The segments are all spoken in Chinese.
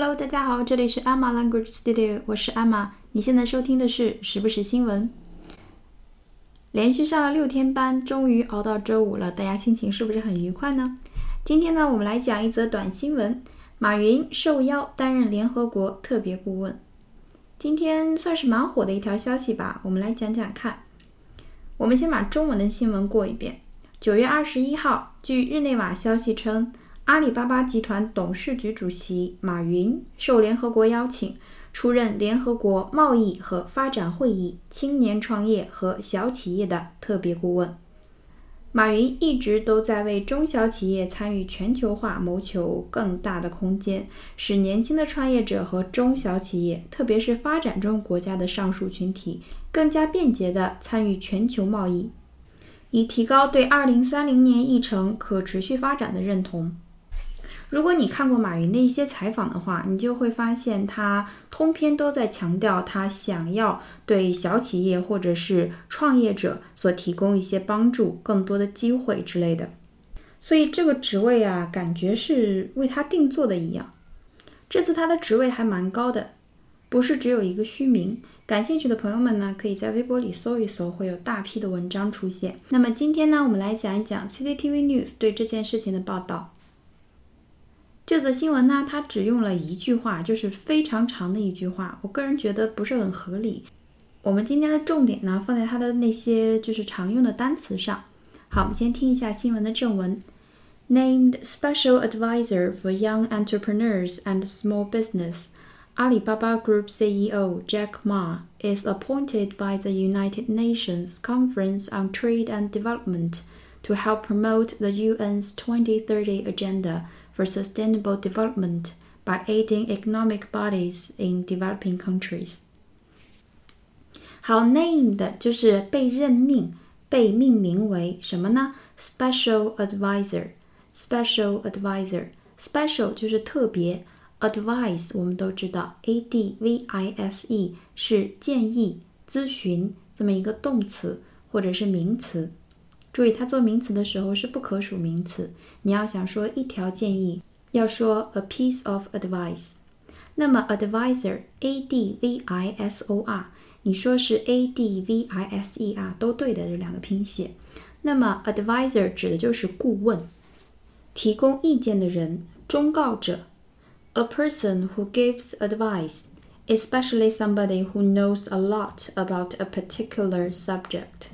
Hello，大家好，这里是 Emma Language Studio，我是 Emma。你现在收听的是时不时新闻。连续上了六天班，终于熬到周五了，大家心情是不是很愉快呢？今天呢，我们来讲一则短新闻：马云受邀担任联合国特别顾问。今天算是蛮火的一条消息吧，我们来讲讲看。我们先把中文的新闻过一遍。九月二十一号，据日内瓦消息称。阿里巴巴集团董事局主席马云受联合国邀请，出任联合国贸易和发展会议青年创业和小企业的特别顾问。马云一直都在为中小企业参与全球化谋求更大的空间，使年轻的创业者和中小企业，特别是发展中国家的上述群体，更加便捷地参与全球贸易，以提高对二零三零年议程可持续发展的认同。如果你看过马云的一些采访的话，你就会发现他通篇都在强调他想要对小企业或者是创业者所提供一些帮助、更多的机会之类的。所以这个职位啊，感觉是为他定做的一样。这次他的职位还蛮高的，不是只有一个虚名。感兴趣的朋友们呢，可以在微博里搜一搜，会有大批的文章出现。那么今天呢，我们来讲一讲 CCTV News 对这件事情的报道。这则新闻呢，它只用了一句话，就是非常长的一句话。我个人觉得不是很合理。我们今天的重点呢，放在它的那些就是常用的单词上。好，我们先听一下新闻的正文：Named Special Advisor for Young Entrepreneurs and Small Business, Alibaba Group CEO Jack Ma is appointed by the United Nations Conference on Trade and Development to help promote the UN's 2030 agenda for sustainable development by aiding economic bodies in developing countries。好，named 就是被任命、被命名为什么呢？Special advisor。Special advisor。Special 就是特别，advice 我们都知道，a d v i s e 是建议、咨询这么一个动词或者是名词。 注意，它做名词的时候是不可数名词。你要想说一条建议，要说 a piece of advice。那么 advisor，a d v i s o r，你说是 a d v i s e r 都对的，这两个拼写。那么 advisor 指的就是顾问，提供意见的人，忠告者。A person who gives advice especially somebody who knows a lot about a particular subject，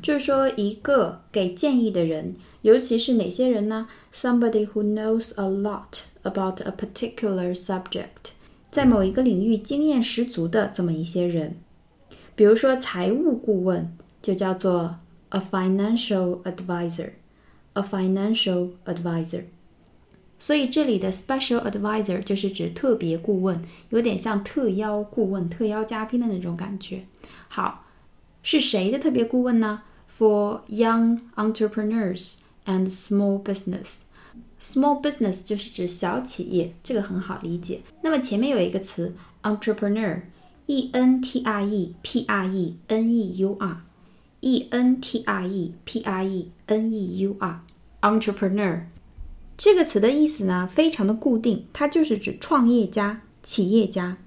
就是说一个给建议的人，尤其是哪些人呢？Somebody who knows a lot about a particular subject，在某一个领域经验十足的这么一些人。比如说财务顾问就叫做 a financial advisor，a financial advisor。 所以这里的 special advisor 就是指特别顾问，有点像特邀顾问、特邀嘉宾的那种感觉。好，是谁的特别顾问呢？For young entrepreneurs and small business。Small business 就是指小企业，这个很好理解。那么前面有一个词 entrepreneur，e n t r e p r e n e u r，e n t r e p r e n e u r，entrepreneur。 这个词的意思呢，非常的固定，它就是指创业家、企业家。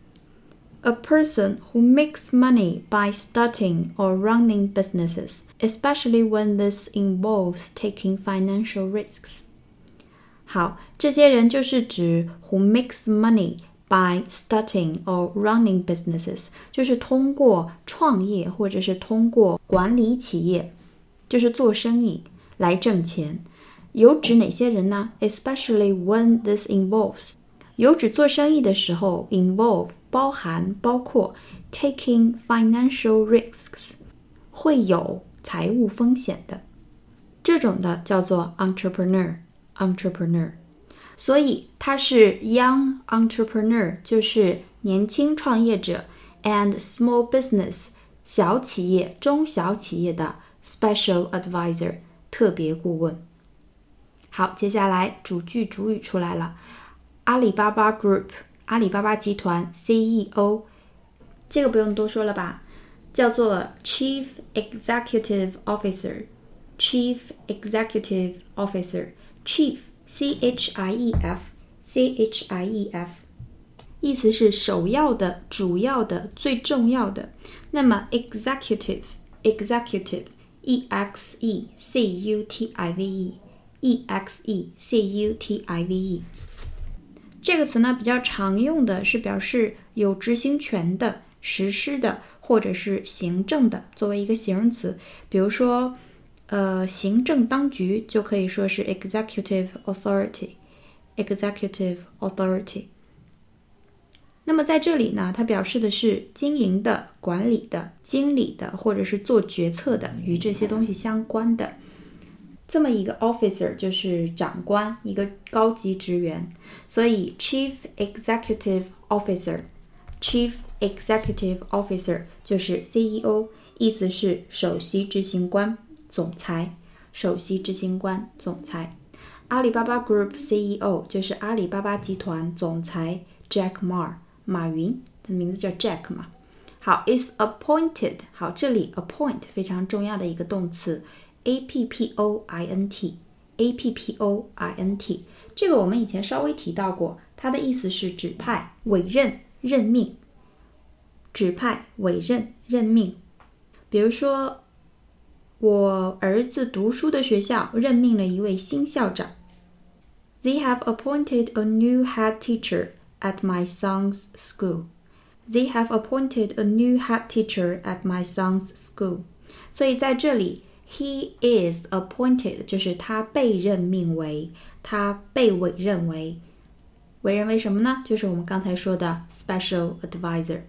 A person who makes money by starting or running businesses, especially when this involves taking financial risks. 好，这些人就是指 who makes money by starting or running businesses，就是通过创业或者是通过管理企业，就是做生意来挣钱。有指哪些人呢？Especially when this involves，有指做生意的时候，involve 包含包括 taking financial risks，会有财务风险的，这种的叫做 entrepreneur，entrepreneur。所以他是 young entrepreneur，就是年轻创业者，and small business 小企业、中小企业的 special advisor 特别顾问。 好，接下来主句主语出来了。阿里巴巴 Group，阿里巴巴集团 CEO，这个不用多说了吧？叫做 Chief Executive Officer，Chief Executive Officer，Chief C H I E F C H I E F 意思是首要的、主要的、最重要的。那么 Executive Executive E X E C U T I V E e x e c u t i v e 这个词呢比较常用的是表示有执行权的、实施的或者是行政的，作为一个形容词。比如说，呃，行政当局就可以说是 executive authority，executive authority。那么在这里呢，它表示的是经营的、管理的、经理的，或者是做决策的，与这些东西相关的这么一个 officer 就是长官，一个高级职员。所以 chief executive officer，chief executive officer 就是 CEO，意思是首席执行官、总裁。首席执行官、总裁。阿里巴巴 Group CEO 就是阿里巴巴集团总裁 Jack Ma。马云的名字叫 Jack 嘛？好，is appointed。好，这里 appoint 非常重要的一个动词 ，a p p o i n t，a p p o i n t。这个我们以前稍微提到过，它的意思是指派、委任、任命。指派、委任、任命。比如说，我儿子读书的学校任命了一位新校长。They have appointed a new head teacher. at my son's school. They have appointed a new head teacher at my son's school. 所以在这里 ，he is appointed 就是他被任命为，他被委任为，委任为什么呢？就是我们刚才说的 special advisor。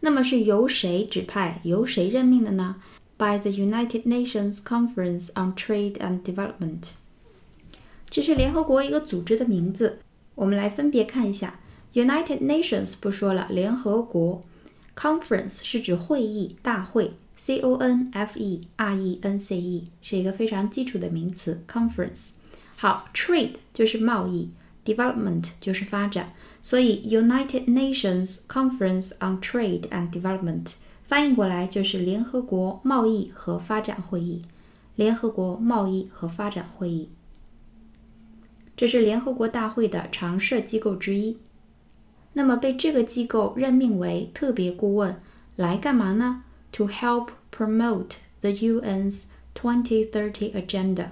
那么是由谁指派、由谁任命的呢？By the United Nations Conference on Trade and Development。这是联合国一个组织的名字。我们来分别看一下。United Nations 不说了，联合国 Conference 是指会议、大会，C O N F E R E N C E 是一个非常基础的名词。Conference 好，Trade 就是贸易，Development 就是发展，所以 United Nations Conference on Trade and Development 翻译过来就是联合国贸易和发展会议。联合国贸易和发展会议，这是联合国大会的常设机构之一。那么被这个机构任命为特别顾问来干嘛呢 ？To help promote the UN's 2030 agenda，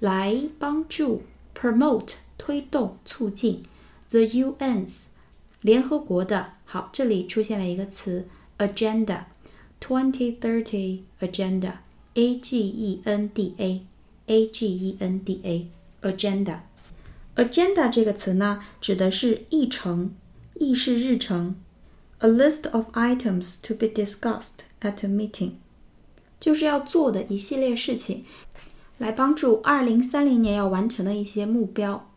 来帮助 promote 推动促进 the UN's 联合国的。好，这里出现了一个词 agenda，2030 agenda，A G E N D A，A G E N D A agenda。Agenda 这个词呢，指的是议程、议事日程 ，a list of items to be discussed at a meeting，就是要做的一系列事情，来帮助二零三零年要完成的一些目标。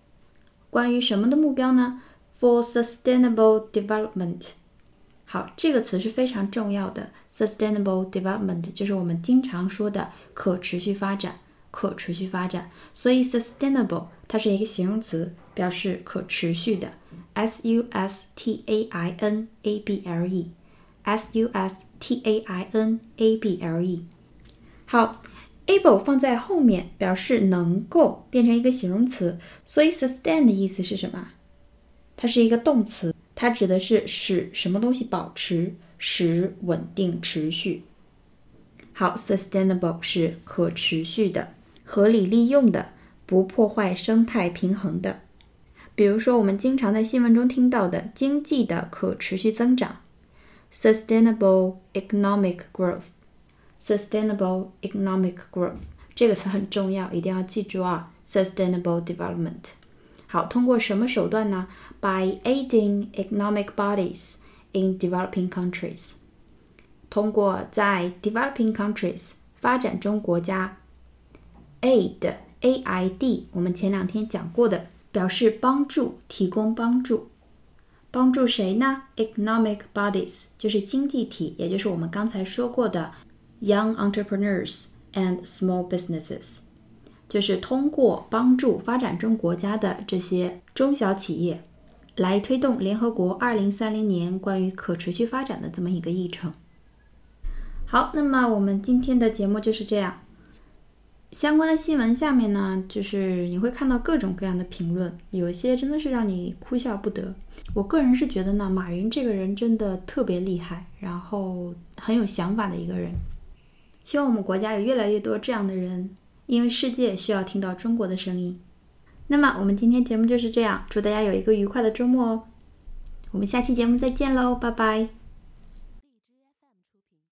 关于什么的目标呢？For sustainable development。好，这个词是非常重要的。Sustainable development 就是我们经常说的可持续发展。可持续发展，所以 sustainable 它是一个形容词，表示可持续的。s u s t a i n a b l e，s u s t a i n a b l e。好，able 放在后面表示能够，变成一个形容词，所以 sustain 的意思是什么？它是一个动词，它指的是使什么东西保持，使稳定持续。好，sustainable 是可持续的。合理利用的，不破坏生态平衡的。比如说，我们经常在新闻中听到的经济的可持续增长 （sustainable economic growth）。sustainable economic growth 这个词很重要，一定要记住啊！sustainable development。好，通过什么手段呢？By aiding economic bodies in developing countries。通过在 developing countries 发展中国家。aid a i d，我们前两天讲过的，表示帮助、提供帮助。帮助谁呢？Economic bodies 就是经济体，也就是我们刚才说过的 young entrepreneurs and small businesses，就是通过帮助发展中国家的这些中小企业，来推动联合国二零三零年关于可持续发展的这么一个议程。好，那么我们今天的节目就是这样。相关的新闻下面呢，就是你会看到各种各样的评论，有一些真的是让你哭笑不得。我个人是觉得呢，马云这个人真的特别厉害，然后很有想法的一个人。希望我们国家有越来越多这样的人，因为世界需要听到中国的声音。那么我们今天节目就是这样，祝大家有一个愉快的周末哦！我们下期节目再见喽，拜拜。